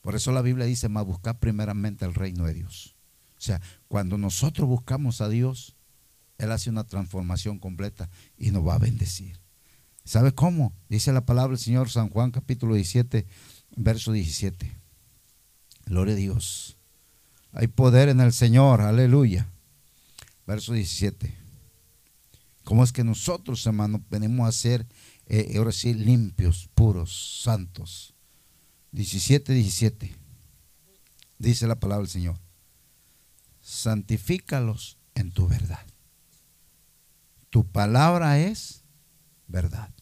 Por eso la Biblia dice, más buscar primeramente el reino de Dios. O sea, cuando nosotros buscamos a Dios, Él hace una transformación completa y nos va a bendecir. ¿Sabe cómo? Dice la palabra del Señor San Juan capítulo 17, verso 17. Gloria a Dios. Hay poder en el Señor, aleluya. Verso 17. ¿Cómo es que nosotros, hermano, venimos a ser, eh, ahora sí, limpios, puros, santos? 17, 17. Dice la palabra del Señor. Santifícalos en tu verdad. Tu palabra es verdad.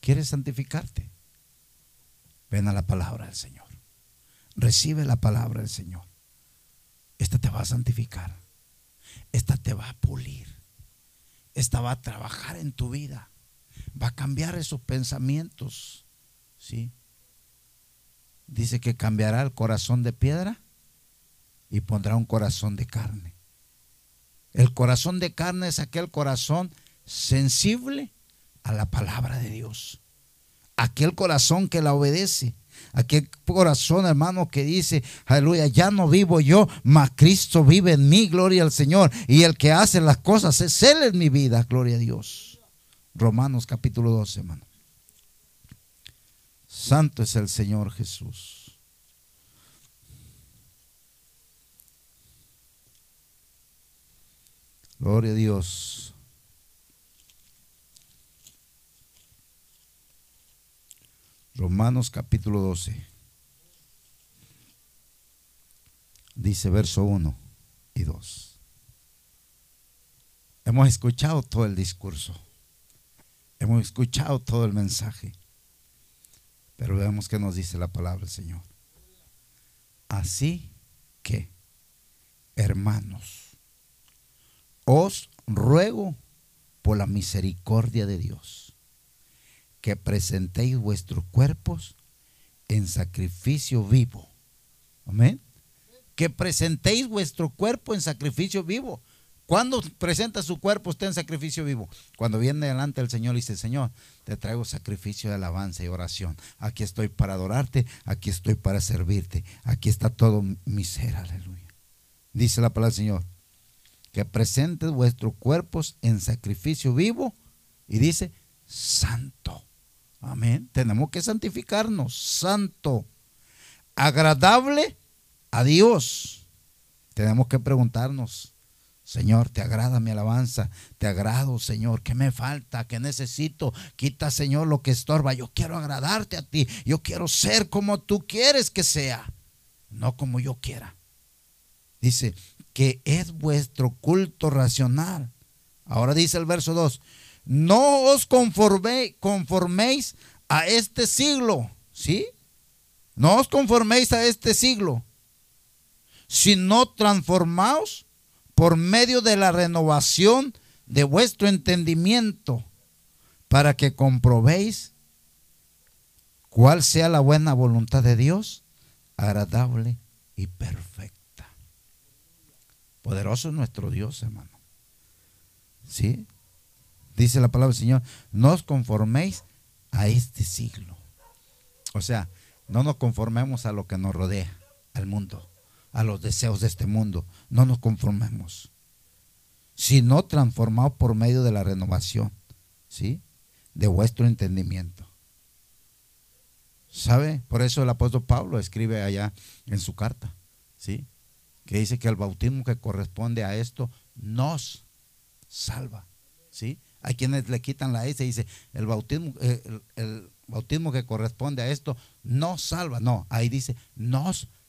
¿Quieres santificarte? Ven a la palabra del Señor. Recibe la palabra del Señor. Esta te va a santificar. Esta te va a pulir. Esta va a trabajar en tu vida. Va a cambiar esos pensamientos. ¿Sí? Dice que cambiará el corazón de piedra y pondrá un corazón de carne. El corazón de carne es aquel corazón sensible a la palabra de Dios. Aquel corazón que la obedece. Aquel corazón, hermano, que dice, aleluya, ya no vivo yo, mas Cristo vive en mí, gloria al Señor. Y el que hace las cosas es Él en mi vida, gloria a Dios. Romanos capítulo 12, hermano. Santo es el Señor Jesús. Gloria a Dios. Romanos capítulo 12. Dice verso 1 y 2. Hemos escuchado todo el discurso. Hemos escuchado todo el mensaje. Pero veamos qué nos dice la palabra del Señor. Así que, hermanos, os ruego por la misericordia de Dios que presentéis vuestros cuerpos en sacrificio vivo. Amén. Que presentéis vuestro cuerpo en sacrificio vivo. ¿Cuándo presenta su cuerpo usted en sacrificio vivo? Cuando viene delante del Señor y dice, Señor, te traigo sacrificio de alabanza y oración. Aquí estoy para adorarte, aquí estoy para servirte. Aquí está todo mi ser, aleluya. Dice la palabra del Señor, que presentes vuestros cuerpos en sacrificio vivo y dice, santo. Amén. Tenemos que santificarnos, santo, agradable a Dios. Tenemos que preguntarnos, Señor, ¿te agrada mi alabanza? ¿Te agrado, Señor? ¿Qué me falta? ¿Qué necesito? Quita, Señor, lo que estorba. Yo quiero agradarte a ti. Yo quiero ser como tú quieres que sea, no como yo quiera. Dice que es vuestro culto racional. Ahora dice el verso 2, no os conforméis a este siglo, ¿sí? No os conforméis a este siglo, sino transformaos por medio de la renovación de vuestro entendimiento, para que comprobéis cuál sea la buena voluntad de Dios, agradable y perfecta. Poderoso es nuestro Dios, hermano. ¿Sí? Dice la palabra del Señor, no os conforméis a este siglo. O sea, no nos conformemos a lo que nos rodea, al mundo, a los deseos de este mundo. No nos conformemos, sino transformados por medio de la renovación, ¿sí? De vuestro entendimiento. ¿Sabe? Por eso el apóstol Pablo escribe allá en su carta, ¿sí? Que dice que el bautismo que corresponde a esto nos salva, ¿sí? Hay quienes le quitan la S y dice, el bautismo, eh, el, bautismo que corresponde a esto no salva. No, ahí dice, nos salva.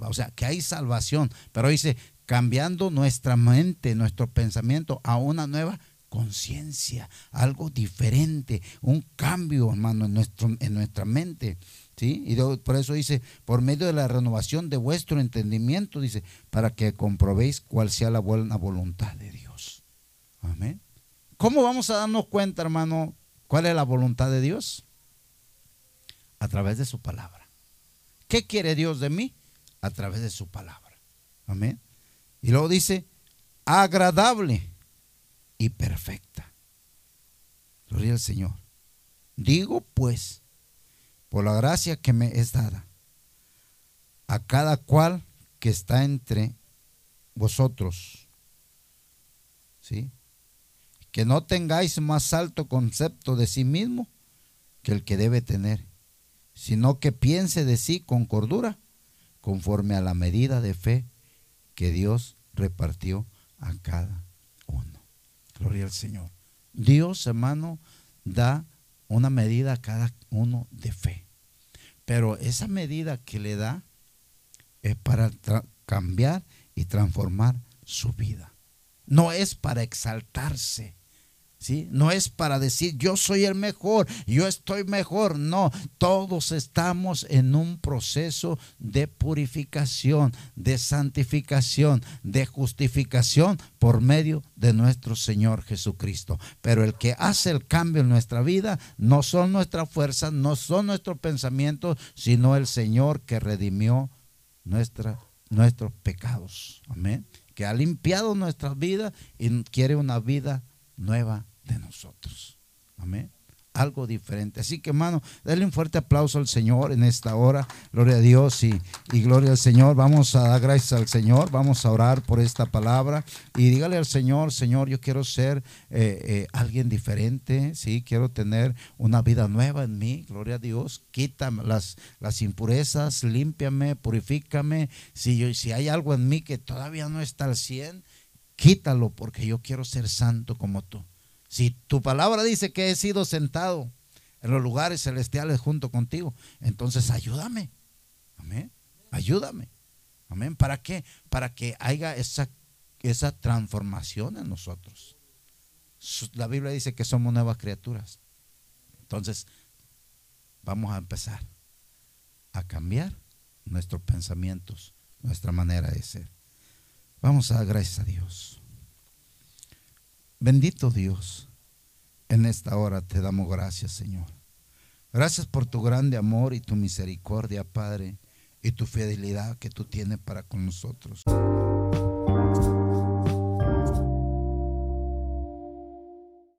O sea, que hay salvación. Pero dice, cambiando nuestra mente, nuestro pensamiento a una nueva conciencia, algo diferente, un cambio, hermano, en, nuestro, en nuestra mente. ¿Sí? Y por eso dice, por medio de la renovación de vuestro entendimiento, dice, para que comprobéis cuál sea la buena voluntad de Dios. Amén. ¿Cómo vamos a darnos cuenta, hermano, cuál es la voluntad de Dios? A través de su palabra. ¿Qué quiere Dios de mí? A través de su palabra. Amén. Y luego dice, agradable y perfecta. Gloria al Señor. Digo pues, por la gracia que me es dada, a cada cual que está entre vosotros, ¿sí? que no tengáis más alto concepto de sí mismo que el que debe tener, sino que piense de sí con cordura, conforme a la medida de fe que Dios repartió a cada uno. Gloria al Señor. Dios, hermano, da una medida a cada uno de fe. Pero esa medida que le da es para cambiar y transformar su vida. No es para exaltarse, no es para decir yo soy el mejor, yo estoy mejor. No, todos estamos en un proceso de purificación, de santificación, de justificación por medio de nuestro Señor Jesucristo. Pero el que hace el cambio en nuestra vida no son nuestras fuerzas, no son nuestros pensamientos, sino el Señor que redimió nuestros pecados. Amén. Que ha limpiado nuestras vidas y quiere una vida nueva de nosotros. Amén. Algo diferente. Así que, hermano, denle un fuerte aplauso al Señor en esta hora. Gloria a Dios y, gloria al Señor. Vamos a dar gracias al Señor. Vamos a orar por esta palabra. Y dígale al Señor, Señor, yo quiero ser eh, eh, alguien diferente. Sí, quiero tener una vida nueva en mí. Gloria a Dios. Quítame las, las impurezas, límpiame, purifícame. Si, yo, si hay algo en mí que todavía no está al 100, quítalo porque yo quiero ser santo como tú. Si tu palabra dice que he sido sentado en los lugares celestiales junto contigo, entonces ayúdame. Amén. Ayúdame. Amén. ¿Para qué? Para que haya esa, esa transformación en nosotros. La Biblia dice que somos nuevas criaturas. Entonces, vamos a empezar a cambiar nuestros pensamientos, nuestra manera de ser. Vamos a dar gracias a Dios. Bendito Dios, en esta hora te damos gracias, Señor. Gracias por tu grande amor y tu misericordia, Padre, y tu fidelidad que tú tienes para con nosotros.